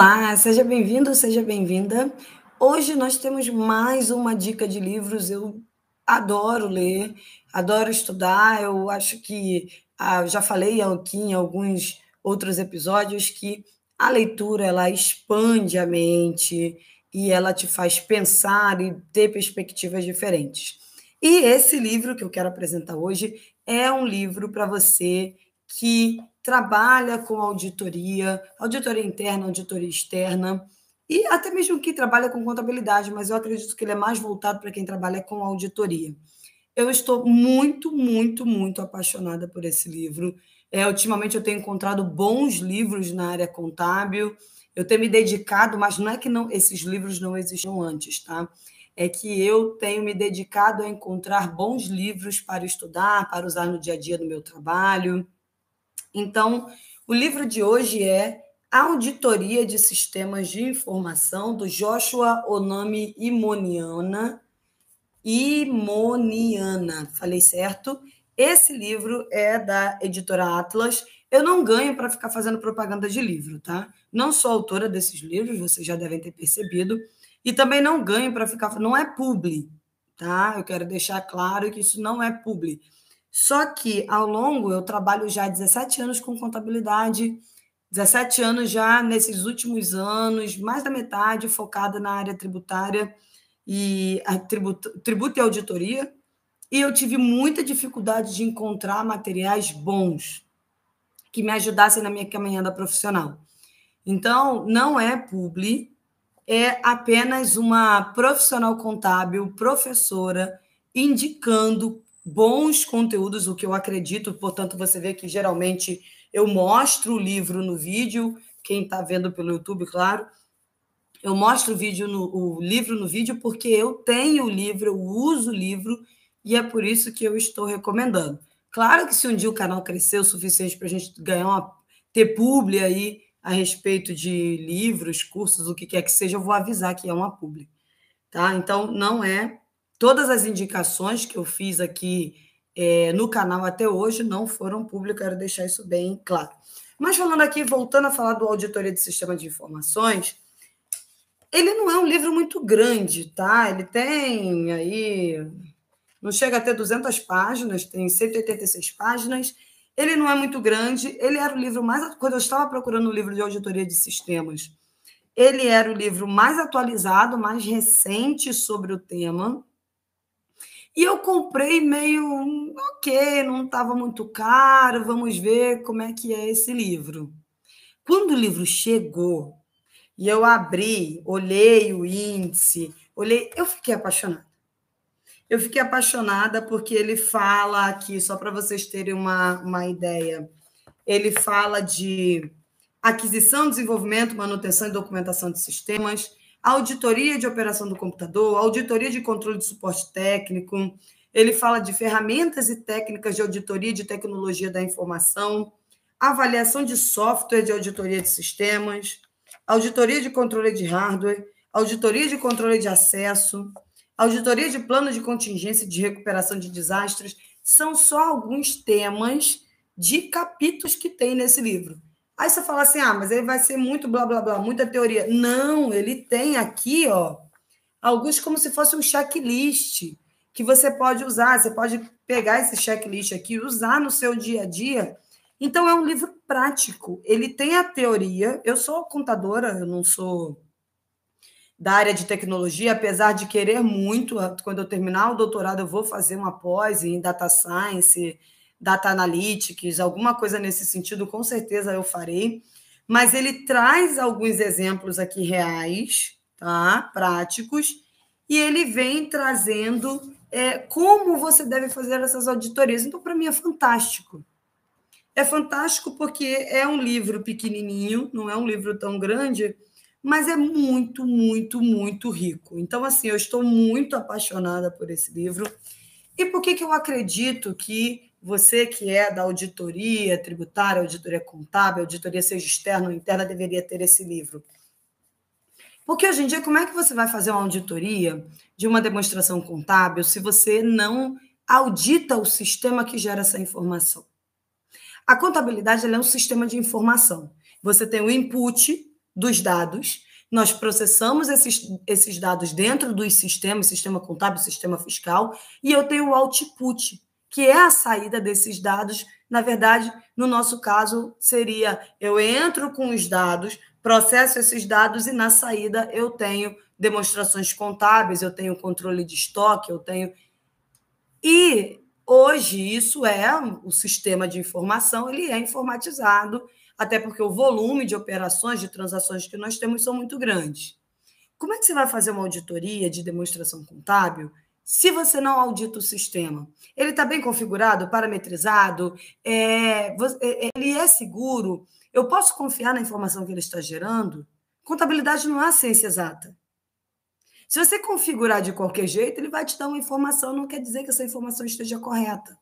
Olá, seja bem-vindo, seja bem-vinda. Hoje nós temos mais uma dica de livros. Eu adoro ler, adoro estudar. Eu acho que ah, já falei aqui em alguns outros episódios que a leitura ela expande a mente e ela te faz pensar e ter perspectivas diferentes. E esse livro que eu quero apresentar hoje é um livro para você que trabalha com auditoria, auditoria interna, auditoria externa, e até mesmo que trabalha com contabilidade, mas eu acredito que ele é mais voltado para quem trabalha com auditoria. Eu estou muito, muito, muito apaixonada por esse livro. É, ultimamente eu tenho encontrado bons livros na área contábil. Eu tenho me dedicado, mas não é que não esses livros não existiam antes, tá? É que eu tenho me dedicado a encontrar bons livros para estudar, para usar no dia a dia do meu trabalho. Então, o livro de hoje é Auditoria de Sistemas de Informação, do Joshua Onami Imoniana. Imoniana, falei certo? Esse livro é da editora Atlas. Eu não ganho para ficar fazendo propaganda de livro, tá? Não sou autora desses livros, vocês já devem ter percebido. E também não ganho para ficar. Não é publi, tá? Eu quero deixar claro que isso não é publi. Só que, ao longo, eu trabalho já há 17 anos com contabilidade, 17 anos já nesses últimos anos, mais da metade focada na área tributária e tributo, tributo e auditoria. E eu tive muita dificuldade de encontrar materiais bons que me ajudassem na minha caminhada profissional. Então, não é publi, é apenas uma profissional contábil, professora, indicando bons conteúdos, o que eu acredito, portanto, você vê que geralmente eu mostro o livro no vídeo, quem está vendo pelo YouTube, claro. Eu mostro o vídeo no, o livro no vídeo porque eu tenho o livro, eu uso o livro e é por isso que eu estou recomendando. Claro que se um dia o canal crescer o suficiente para a gente ganhar uma, ter publi aí a respeito de livros, cursos, o que quer que seja, eu vou avisar que é uma publi. Tá? Então, não é Todas as indicações que eu fiz aqui é, no canal até hoje não foram públicas, quero deixar isso bem claro. Mas falando aqui, voltando a falar do Auditoria de Sistema de Informações, ele não é um livro muito grande, tá? Ele tem aí, não chega a ter 200 páginas, tem 186 páginas. Ele não é muito grande, ele era o livro mais. Quando eu estava procurando o livro de auditoria de sistemas, ele era o livro mais atualizado, mais recente sobre o tema. E eu comprei meio, ok, não estava muito caro, vamos ver como é que é esse livro. Quando o livro chegou e eu abri, olhei o índice, olhei, eu fiquei apaixonada. Eu fiquei apaixonada porque ele fala aqui, só para vocês terem uma, uma ideia, ele fala de aquisição, desenvolvimento, manutenção e documentação de sistemas, auditoria de operação do computador, auditoria de controle de suporte técnico. Ele fala de ferramentas e técnicas de auditoria de tecnologia da informação, avaliação de software de auditoria de sistemas, auditoria de controle de hardware, auditoria de controle de acesso, auditoria de plano de contingência de recuperação de desastres. São só alguns temas de capítulos que tem nesse livro. Aí você fala assim: ah, mas ele vai ser muito blá blá blá, muita teoria. Não, ele tem aqui, ó, alguns como se fosse um checklist que você pode usar. Você pode pegar esse checklist aqui e usar no seu dia a dia. Então, é um livro prático. Ele tem a teoria. Eu sou contadora, eu não sou da área de tecnologia, apesar de querer muito. Quando eu terminar o doutorado, eu vou fazer uma pós em data science data analytics, alguma coisa nesse sentido, com certeza eu farei. Mas ele traz alguns exemplos aqui reais, tá? práticos, e ele vem trazendo é, como você deve fazer essas auditorias. Então, para mim, é fantástico. É fantástico porque é um livro pequenininho, não é um livro tão grande, mas é muito, muito, muito rico. Então, assim, eu estou muito apaixonada por esse livro. E por que, que eu acredito que você que é da auditoria tributária, auditoria contábil, auditoria seja externa ou interna, deveria ter esse livro. Porque hoje em dia, como é que você vai fazer uma auditoria de uma demonstração contábil se você não audita o sistema que gera essa informação? A contabilidade é um sistema de informação. Você tem o input dos dados, nós processamos esses, esses dados dentro dos sistemas, sistema contábil, sistema fiscal, e eu tenho o output, que é a saída desses dados. Na verdade, no nosso caso, seria eu entro com os dados, processo esses dados e na saída eu tenho demonstrações contábeis, eu tenho controle de estoque, eu tenho. E hoje isso é o sistema de informação, ele é informatizado, até porque o volume de operações, de transações que nós temos são muito grandes. Como é que você vai fazer uma auditoria de demonstração contábil se você não audita o sistema? Ele está bem configurado, parametrizado, é, é, ele é seguro, eu posso confiar na informação que ele está gerando? Contabilidade não é ciência exata. Se você configurar de qualquer jeito, ele vai te dar uma informação, não quer dizer que essa informação esteja correta.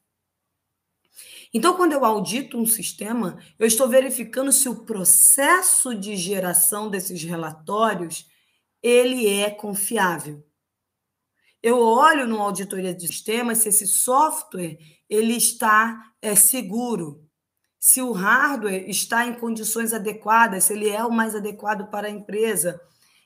Então, quando eu audito um sistema, eu estou verificando se o processo de geração desses relatórios ele é confiável. Eu olho numa auditoria de sistema se esse software ele está é, seguro se o hardware está em condições adequadas, se ele é o mais adequado para a empresa.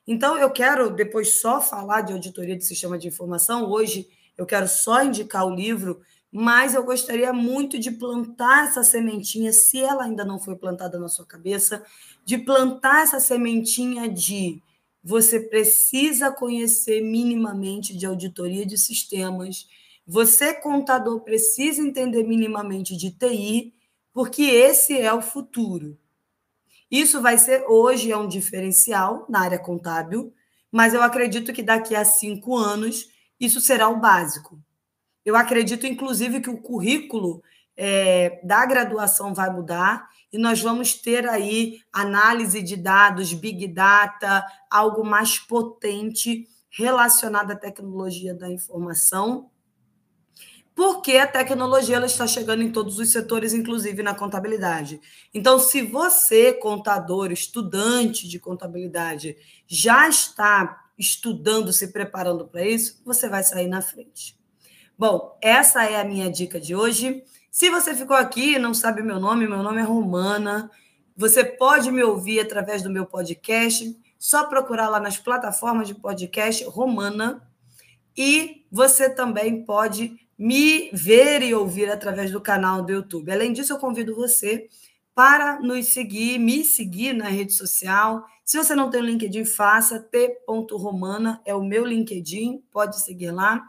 Então, eu quero depois só falar de auditoria de sistema de informação. Hoje, eu quero só indicar o livro, mas eu gostaria muito de plantar essa sementinha, se ela ainda não foi plantada na sua cabeça, de plantar essa sementinha de você precisa conhecer minimamente de auditoria de sistemas, você, contador, precisa entender minimamente de TI porque esse é o futuro. Isso vai ser, hoje, é um diferencial na área contábil, mas eu acredito que daqui a cinco anos isso será o básico. Eu acredito, inclusive, que o currículo é, da graduação vai mudar e nós vamos ter aí análise de dados, big data, algo mais potente relacionado à tecnologia da informação porque a tecnologia ela está chegando em todos os setores, inclusive na contabilidade. Então, se você, contador, estudante de contabilidade, já está estudando, se preparando para isso, você vai sair na frente. Bom, essa é a minha dica de hoje. Se você ficou aqui e não sabe meu nome, meu nome é Romana. Você pode me ouvir através do meu podcast, só procurar lá nas plataformas de podcast Romana. E você também pode me ver e ouvir através do canal do YouTube. Além disso, eu convido você para nos seguir, me seguir na rede social. Se você não tem o LinkedIn, faça t.romana, é o meu LinkedIn, pode seguir lá.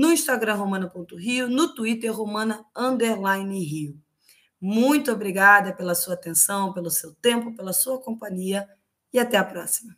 No Instagram, romana.rio, no Twitter, romana underline rio. Muito obrigada pela sua atenção, pelo seu tempo, pela sua companhia e até a próxima.